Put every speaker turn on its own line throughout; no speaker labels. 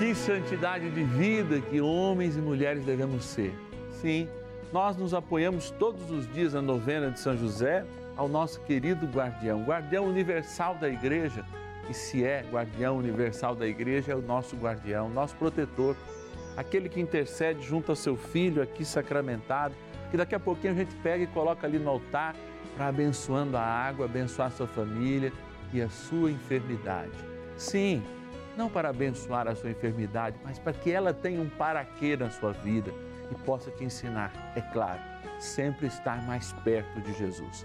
Que santidade de vida que homens e mulheres devemos ser. Sim, nós nos apoiamos todos os dias na novena de São José ao nosso querido guardião, guardião universal da igreja. E se é guardião universal da igreja, é o nosso guardião, nosso protetor, aquele que intercede junto ao seu filho aqui sacramentado, que daqui a pouquinho a gente pega e coloca ali no altar para abençoando a água, abençoar a sua família e a sua enfermidade. Sim, não para abençoar a sua enfermidade, mas para que ela tenha um paraquê na sua vida e possa te ensinar, é claro, sempre estar mais perto de Jesus.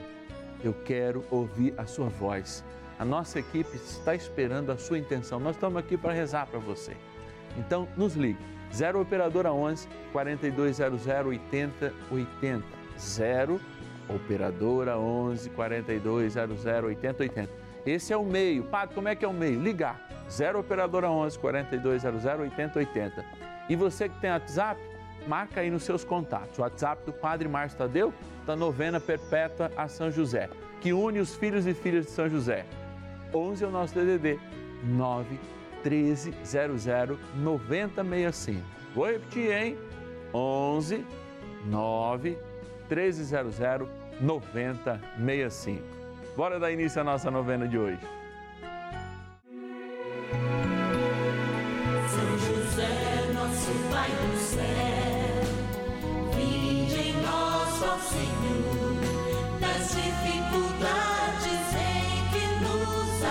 Eu quero ouvir a sua voz. A nossa equipe está esperando a sua intenção. Nós estamos aqui para rezar para você. Então, nos ligue. 0 Operadora 11 4200 8080. 0 Operadora 11 4200 8080. Esse é o meio. Padre, como é que é o meio? Ligar 0 Operadora 11 4200 8080. E você que tem WhatsApp, marca aí nos seus contatos. O WhatsApp do Padre Márcio Tadeu, da novena perpétua a São José, que une os filhos e filhas de São José. 11 é o nosso DDD, 9 13 00 9065. Vou repetir, hein? 11 9 1300 9065. Bora dar início à nossa novena de hoje.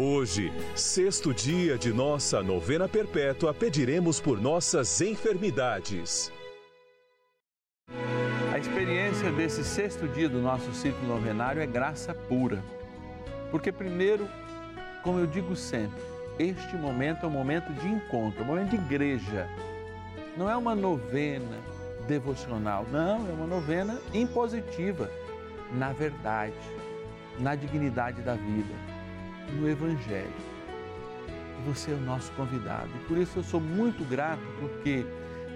Hoje, sexto dia de nossa novena perpétua, pediremos por nossas enfermidades.
A experiência desse sexto dia do nosso ciclo novenário é graça pura. Porque, primeiro, como eu digo sempre, este momento é um momento de encontro, é um momento de igreja. Não é uma novena devocional, não, é uma novena impositiva, na verdade, na dignidade da vida no Evangelho. Você é o nosso convidado. E por isso eu sou muito grato, porque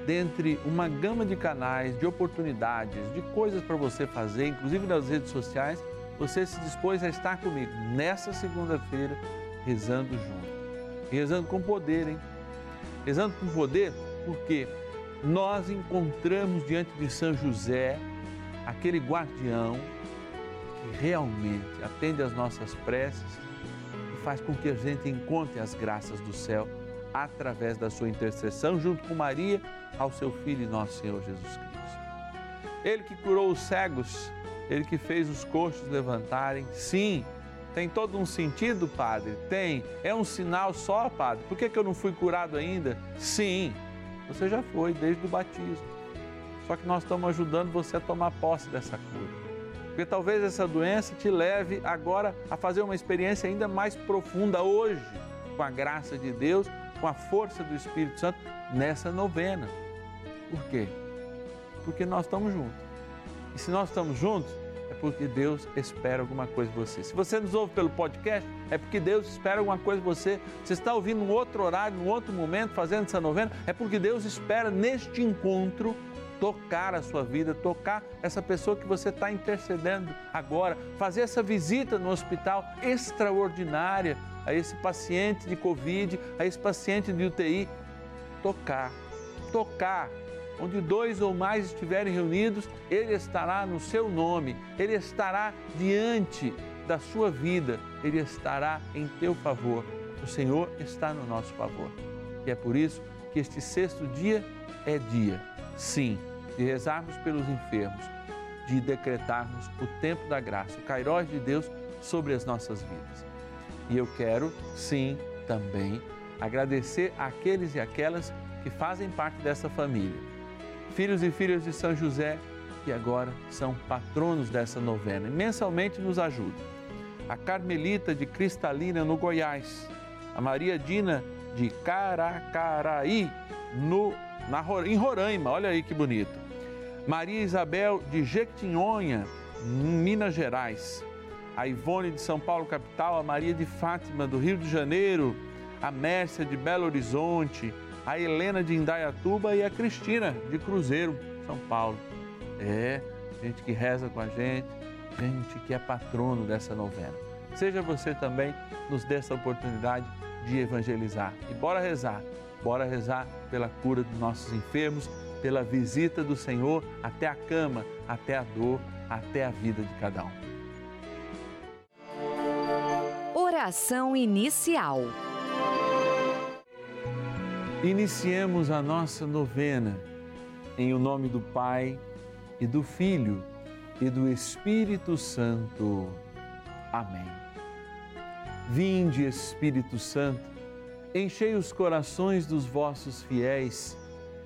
dentre uma gama de canais, de oportunidades, de coisas para você fazer, inclusive nas redes sociais, você se dispôs a estar comigo nessa segunda-feira, rezando junto. Rezando com poder, hein? Rezando com poder porque nós encontramos diante de São José aquele guardião que realmente atende às nossas preces faz com que a gente encontre as graças do céu através da sua intercessão, junto com Maria, ao seu Filho e nosso Senhor Jesus Cristo. Ele que curou os cegos, ele que fez os coxos levantarem, sim, tem todo um sentido, Padre? Tem. É um sinal só, Padre? Por que, que eu não fui curado ainda? Sim, você já foi desde o batismo. Só que nós estamos ajudando você a tomar posse dessa cura. Porque talvez essa doença te leve agora a fazer uma experiência ainda mais profunda hoje, com a graça de Deus, com a força do Espírito Santo, nessa novena. Por quê? Porque nós estamos juntos. E se nós estamos juntos, é porque Deus espera alguma coisa de você. Se você nos ouve pelo podcast, é porque Deus espera alguma coisa de você. Você está ouvindo um outro horário, num outro momento, fazendo essa novena, é porque Deus espera neste encontro tocar a sua vida, tocar essa pessoa que você está intercedendo agora, fazer essa visita no hospital extraordinária a esse paciente de Covid, a esse paciente de UTI. Tocar, tocar. Onde dois ou mais estiverem reunidos, Ele estará no seu nome, Ele estará diante da sua vida, Ele estará em teu favor. O Senhor está no nosso favor. E é por isso que este sexto dia é dia, sim, de rezarmos pelos enfermos, de decretarmos o tempo da graça, o Cairós de Deus sobre as nossas vidas. E eu quero, sim, também agradecer àqueles e aquelas que fazem parte dessa família. Filhos e filhas de São José, que agora são patronos dessa novena e mensalmente nos ajudam. A Carmelita de Cristalina, no Goiás. A Maria Dina de Caracaraí, no, na, em Roraima. Olha aí que bonito. Maria Isabel de Jequitinhonha, Minas Gerais, a Ivone de São Paulo, capital, a Maria de Fátima, do Rio de Janeiro, a Mércia de Belo Horizonte, a Helena de Indaiatuba e a Cristina de Cruzeiro, São Paulo. É, gente que reza com a gente, gente que é patrono dessa novena. Seja você também, nos dê essa oportunidade de evangelizar. E bora rezar, bora rezar pela cura dos nossos enfermos pela visita do Senhor até a cama, até a dor, até a vida de cada um.
Oração inicial.
Iniciemos a nossa novena em o nome do Pai e do Filho e do Espírito Santo. Amém. Vinde, Espírito Santo, enchei os corações dos vossos fiéis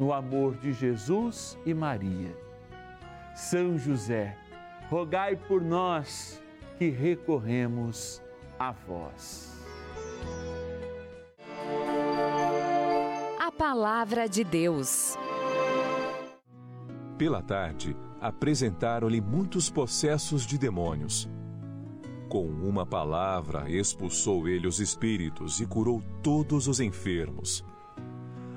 no amor de Jesus e Maria. São José, rogai por nós que recorremos a vós.
A Palavra de Deus.
Pela tarde, apresentaram-lhe muitos processos de demônios. Com uma palavra, expulsou ele os espíritos e curou todos os enfermos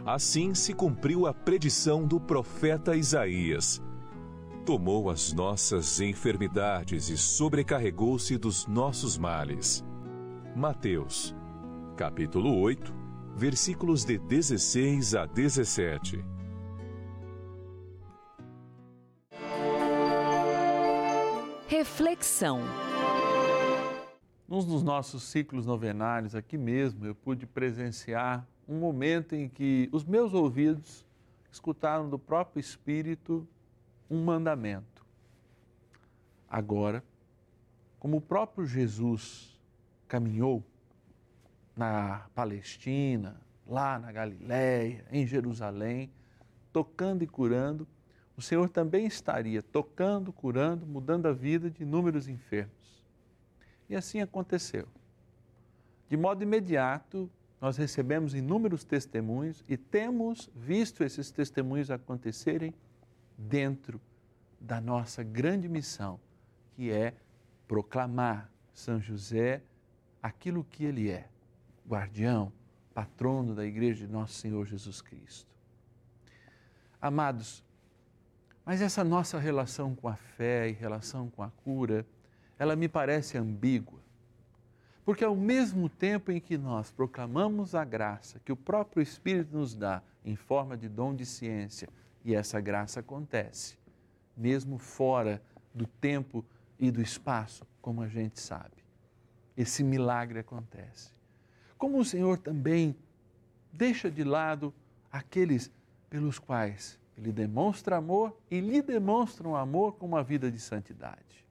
Assim se cumpriu a predição do profeta Isaías. Tomou as nossas enfermidades e sobrecarregou-se dos nossos males. Mateus, capítulo 8, versículos de 16 a 17.
Reflexão.
Num dos nossos ciclos novenários, aqui mesmo, eu pude presenciar um momento em que os meus ouvidos escutaram do próprio Espírito um mandamento. Agora, como o próprio Jesus caminhou na Palestina, lá na Galiléia, em Jerusalém, tocando e curando, o Senhor também estaria tocando, curando, mudando a vida de inúmeros enfermos. E assim aconteceu. De modo imediato, nós recebemos inúmeros testemunhos e temos visto esses testemunhos acontecerem dentro da nossa grande missão, que é proclamar São José aquilo que ele é, guardião, patrono da igreja de nosso Senhor Jesus Cristo. Amados, mas essa nossa relação com a fé e relação com a cura, ela me parece ambígua. Porque ao mesmo tempo em que nós proclamamos a graça que o próprio Espírito nos dá em forma de dom de ciência, e essa graça acontece, mesmo fora do tempo e do espaço, como a gente sabe. Esse milagre acontece. Como o Senhor também deixa de lado aqueles pelos quais ele demonstra amor e lhe demonstram amor com uma vida de santidade.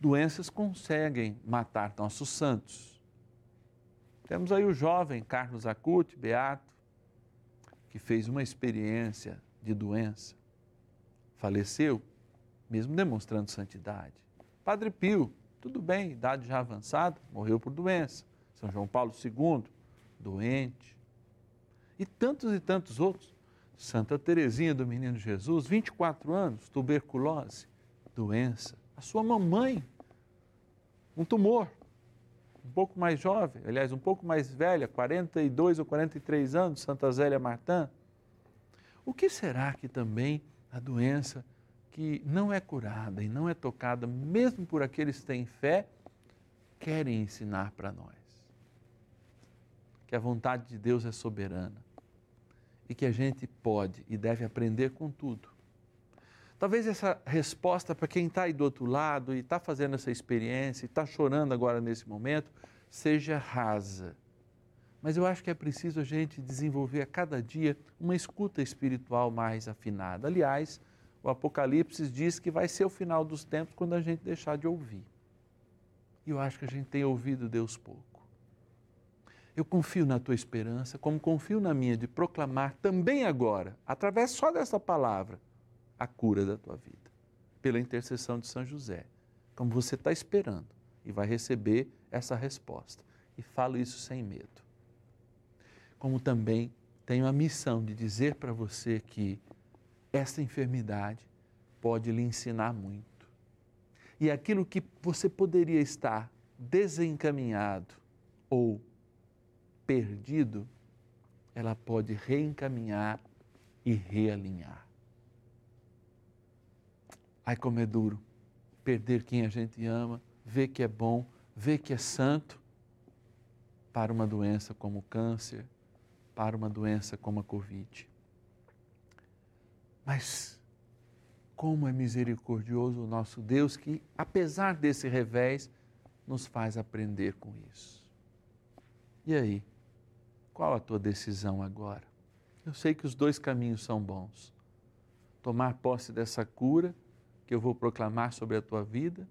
Doenças conseguem matar nossos santos. Temos aí o jovem Carlos Acuti, beato, que fez uma experiência de doença. Faleceu, mesmo demonstrando santidade. Padre Pio, tudo bem, idade já avançada, morreu por doença. São João Paulo II, doente. E tantos e tantos outros Santa Teresinha do Menino Jesus, 24 anos, tuberculose, doença. A sua mamãe, um tumor, um pouco mais jovem, aliás, um pouco mais velha, 42 ou 43 anos, Santa Zélia Martã. O que será que também a doença que não é curada e não é tocada, mesmo por aqueles que têm fé, querem ensinar para nós? Que a vontade de Deus é soberana e que a gente pode e deve aprender com tudo. Talvez essa resposta para quem está aí do outro lado e está fazendo essa experiência e está chorando agora nesse momento seja rasa. Mas eu acho que é preciso a gente desenvolver a cada dia uma escuta espiritual mais afinada. Aliás, o Apocalipse diz que vai ser o final dos tempos quando a gente deixar de ouvir. E eu acho que a gente tem ouvido Deus pouco. Eu confio na tua esperança, como confio na minha de proclamar também agora, através só dessa palavra, a cura da tua vida, pela intercessão de São José, como você está esperando e vai receber essa resposta. E falo isso sem medo. Como também tenho a missão de dizer para você que essa enfermidade pode lhe ensinar muito. E aquilo que você poderia estar desencaminhado ou perdido, ela pode reencaminhar e realinhar. Ai, como é duro perder quem a gente ama, ver que é bom, ver que é santo, para uma doença como o câncer, para uma doença como a Covid. Mas como é misericordioso o nosso Deus que, apesar desse revés, nos faz aprender com isso. E aí? Qual a tua decisão agora? Eu sei que os dois caminhos são bons. Tomar posse dessa cura que eu vou proclamar sobre a tua vida,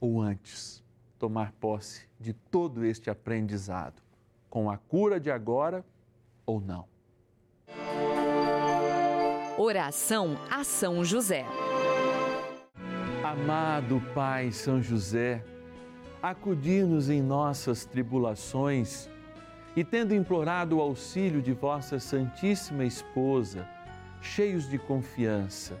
ou antes, tomar posse de todo este aprendizado, com a cura de agora ou não.
Oração a São José.
Amado Pai São José, acudir-nos em nossas tribulações e tendo implorado o auxílio de vossa Santíssima Esposa, cheios de confiança,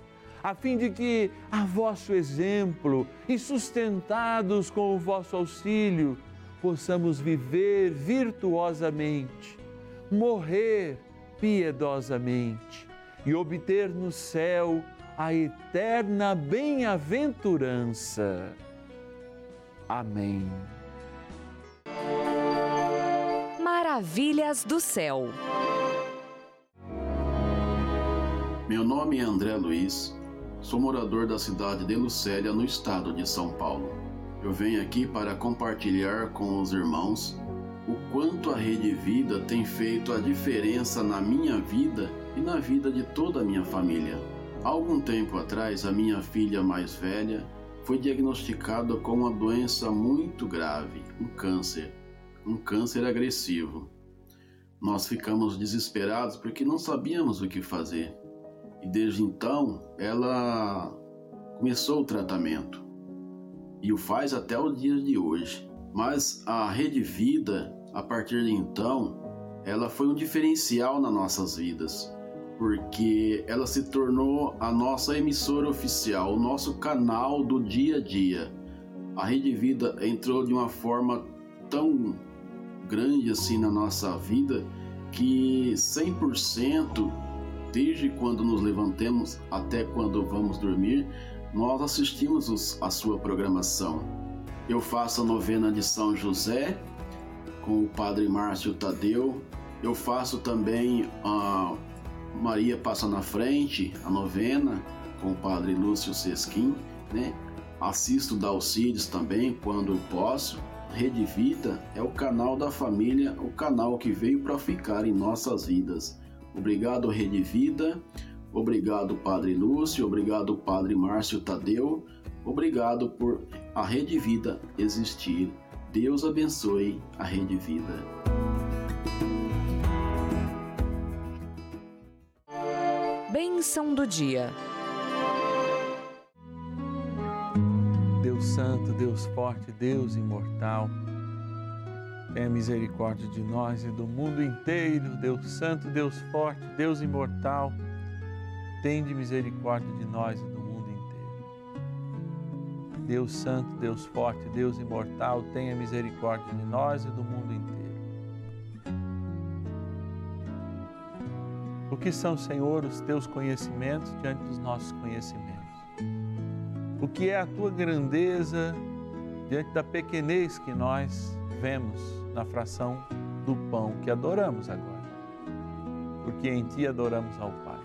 a fim de que, a vosso exemplo e sustentados com o vosso auxílio, possamos viver virtuosamente, morrer piedosamente e obter no céu a eterna bem-aventurança. Amém.
Maravilhas do céu.
Meu nome é André Luiz, sou morador da cidade de Lucélia, no estado de São Paulo. Eu venho aqui para compartilhar com os irmãos o quanto a Rede Vida tem feito a diferença na minha vida e na vida de toda a minha família. Há algum tempo atrás, a minha filha mais velha foi diagnosticada com uma doença muito grave, um câncer, um câncer agressivo. Nós ficamos desesperados porque não sabíamos o que fazer. E desde então, ela começou o tratamento e o faz até o dia de hoje. Mas a Rede Vida, a partir de então, ela foi um diferencial nas nossas vidas porque ela se tornou a nossa emissora oficial, o nosso canal do dia a dia. A Rede Vida entrou de uma forma tão grande assim na nossa vida que 100% desde quando nos levantemos até quando vamos dormir, nós assistimos a sua programação. Eu faço a novena de São José com o Padre Márcio Tadeu. Eu faço também a Maria passa na frente, a novena, com o padre Lúcio Sesquim, né? Assisto Dalcides também quando posso. Rede Vida é o canal da família, o canal que veio para ficar em nossas vidas. Obrigado, Rede Vida. Obrigado, Padre Lúcio. Obrigado, Padre Márcio Tadeu. Obrigado por a Rede Vida existir. Deus abençoe a Rede Vida.
Bênção do dia.
Deus Santo, Deus Forte, Deus Imortal, tenha misericórdia de nós e do mundo inteiro. Deus Santo, Deus Forte, Deus Imortal, tende misericórdia de nós e do mundo inteiro. Deus Santo, Deus Forte, Deus Imortal, tenha misericórdia de nós e do mundo inteiro. O que são, Senhor, os teus conhecimentos diante dos nossos conhecimentos? O que é a tua grandeza diante da pequenez que nós vemos na fração do pão que adoramos agora? Porque em ti adoramos ao Pai.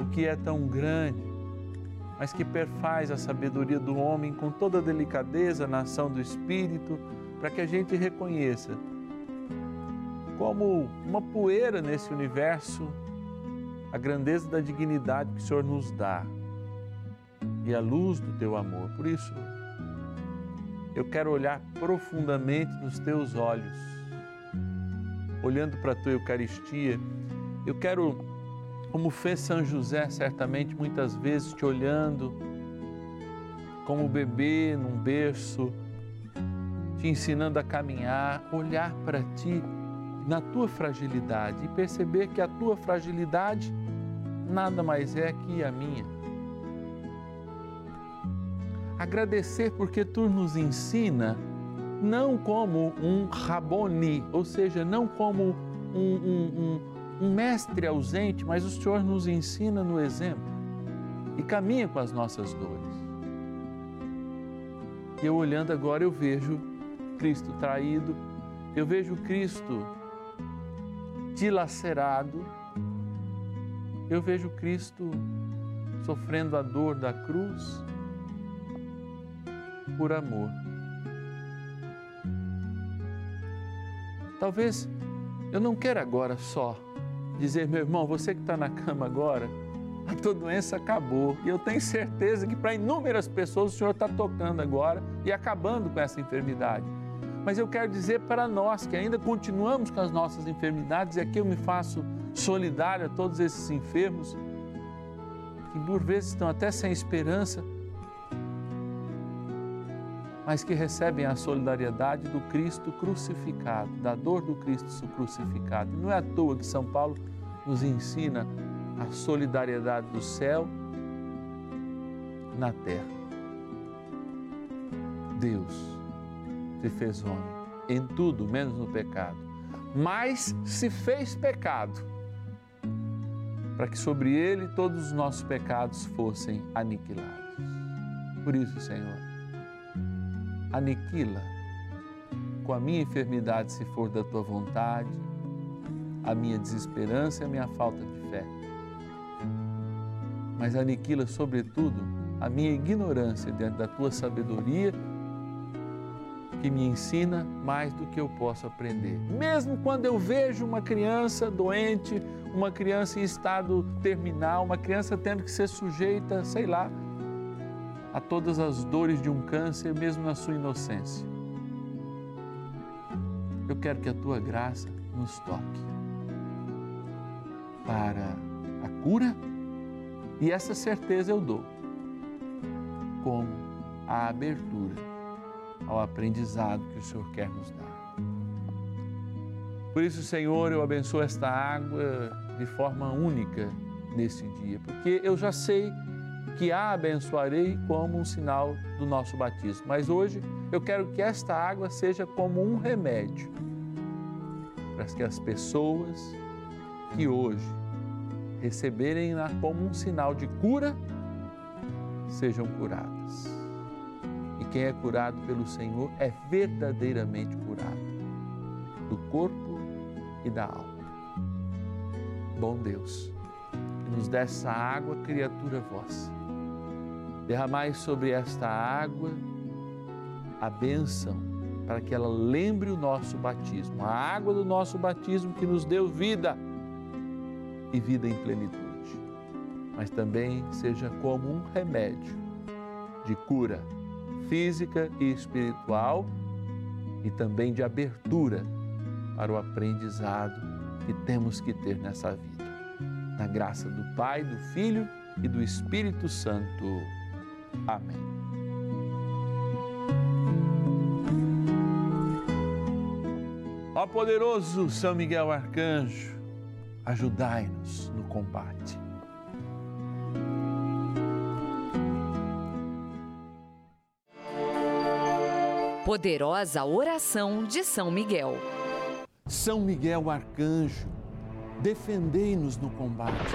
O que é tão grande, mas que perfaz a sabedoria do homem com toda a delicadeza na ação do Espírito, para que a gente reconheça como uma poeira nesse universo a grandeza da dignidade que o Senhor nos dá e a luz do teu amor. Por isso, eu quero olhar profundamente nos teus olhos, olhando para a tua Eucaristia. Eu quero, como fez São José, certamente muitas vezes te olhando como bebê num berço, te ensinando a caminhar, olhar para ti na tua fragilidade e perceber que a tua fragilidade nada mais é que a minha. Agradecer porque tu nos ensina não como um raboni, ou seja, não como um, um, um, um mestre ausente, mas o Senhor nos ensina no exemplo e caminha com as nossas dores. E eu olhando agora, eu vejo Cristo traído, eu vejo Cristo dilacerado, eu vejo Cristo sofrendo a dor da cruz por amor. Talvez eu não quero agora só dizer, meu irmão, você que está na cama agora, a tua doença acabou. E eu tenho certeza que para inúmeras pessoas o Senhor está tocando agora e acabando com essa enfermidade. Mas eu quero dizer para nós que ainda continuamos com as nossas enfermidades, e aqui eu me faço solidário a todos esses enfermos, que por vezes estão até sem esperança, mas que recebem a solidariedade do Cristo crucificado, da dor do Cristo crucificado. Não é à toa que São Paulo nos ensina a solidariedade do céu na terra. Deus se fez homem em tudo, menos no pecado, mas se fez pecado para que sobre ele todos os nossos pecados fossem aniquilados. Por isso, Senhor, aniquila com a minha enfermidade, se for da tua vontade, a minha desesperança e a minha falta de fé. Mas aniquila, sobretudo, a minha ignorância diante da tua sabedoria que me ensina mais do que eu posso aprender. Mesmo quando eu vejo uma criança doente, uma criança em estado terminal, uma criança tendo que ser sujeita, sei lá, a todas as dores de um câncer, mesmo na sua inocência. Eu quero que a tua graça nos toque para a cura e essa certeza eu dou como a abertura ao aprendizado que o Senhor quer nos dar. Por isso, Senhor, eu abençoo esta água de forma única nesse dia, porque eu já sei que a abençoarei como um sinal do nosso batismo. Mas hoje eu quero que esta água seja como um remédio para que as pessoas que hoje receberem-na como um sinal de cura sejam curadas quem é curado pelo Senhor é verdadeiramente curado, do corpo e da alma. Bom Deus, que nos dessa água, criatura vossa, derramai sobre esta água a bênção para que ela lembre o nosso batismo, a água do nosso batismo que nos deu vida e vida em plenitude, mas também seja como um remédio de cura física e espiritual e também de abertura para o aprendizado que temos que ter nessa vida. Na graça do Pai, do Filho e do Espírito Santo. Amém. Ó poderoso São Miguel Arcanjo, ajudai-nos no combate
Poderosa oração de São Miguel.
São Miguel Arcanjo, defendei-nos no combate.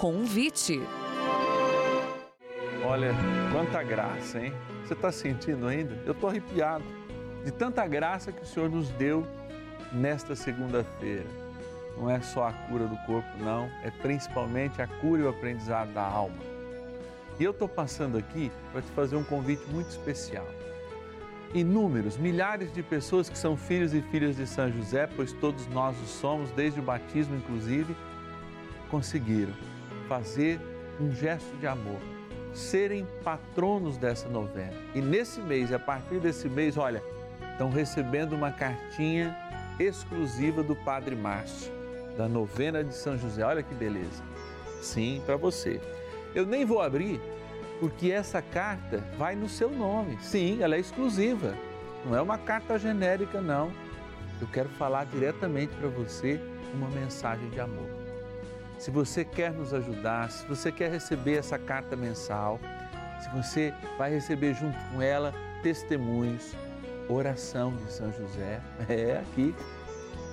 Convite.
Olha, quanta graça, hein? Você está sentindo ainda? Eu estou arrepiado de tanta graça que o Senhor nos deu nesta segunda-feira não é só a cura do corpo, não, é principalmente a cura e o aprendizado da alma. E eu estou passando aqui para te fazer um convite muito especial. Inúmeros, milhares de pessoas que são filhos e filhas de São José, pois todos nós o somos, desde o batismo inclusive, conseguiram fazer um gesto de amor, serem patronos dessa novena. E nesse mês, a partir desse mês, olha, estão recebendo uma cartinha exclusiva do Padre Márcio da novena de São José. Olha que beleza. Sim, para você. Eu nem vou abrir porque essa carta vai no seu nome. Sim, ela é exclusiva. Não é uma carta genérica, não. Eu quero falar diretamente para você uma mensagem de amor. Se você quer nos ajudar, se você quer receber essa carta mensal, se você vai receber junto com ela testemunhos, oração de São José, é aqui,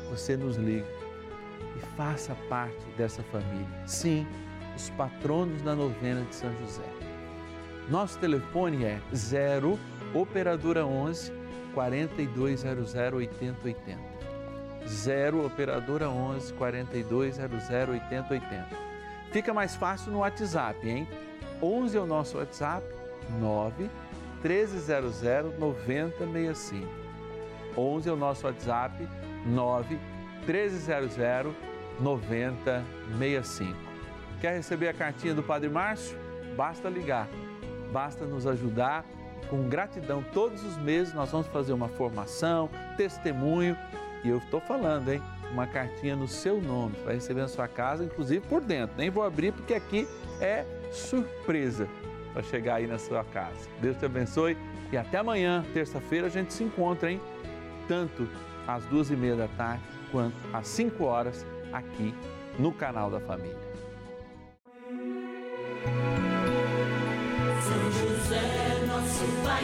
você nos liga e faça parte dessa família. Sim, os patronos da novena de São José. Nosso telefone é 0 operadora 11 4200 8080. 0 operadora 11 4200 8080. Fica mais fácil no WhatsApp, hein? 11 é o nosso WhatsApp 9 1300 9065. 11 é o nosso WhatsApp 9 1300 9065. Quer receber a cartinha do Padre Márcio? Basta ligar, basta nos ajudar. Com gratidão, todos os meses nós vamos fazer uma formação, testemunho. E eu estou falando, hein? Uma cartinha no seu nome, vai receber na sua casa, inclusive por dentro. Nem vou abrir porque aqui é surpresa para chegar aí na sua casa. Deus te abençoe e até amanhã, terça-feira, a gente se encontra, hein? Tanto às duas e meia da tarde quanto às cinco horas aqui no canal da Família.
São José, nosso Pai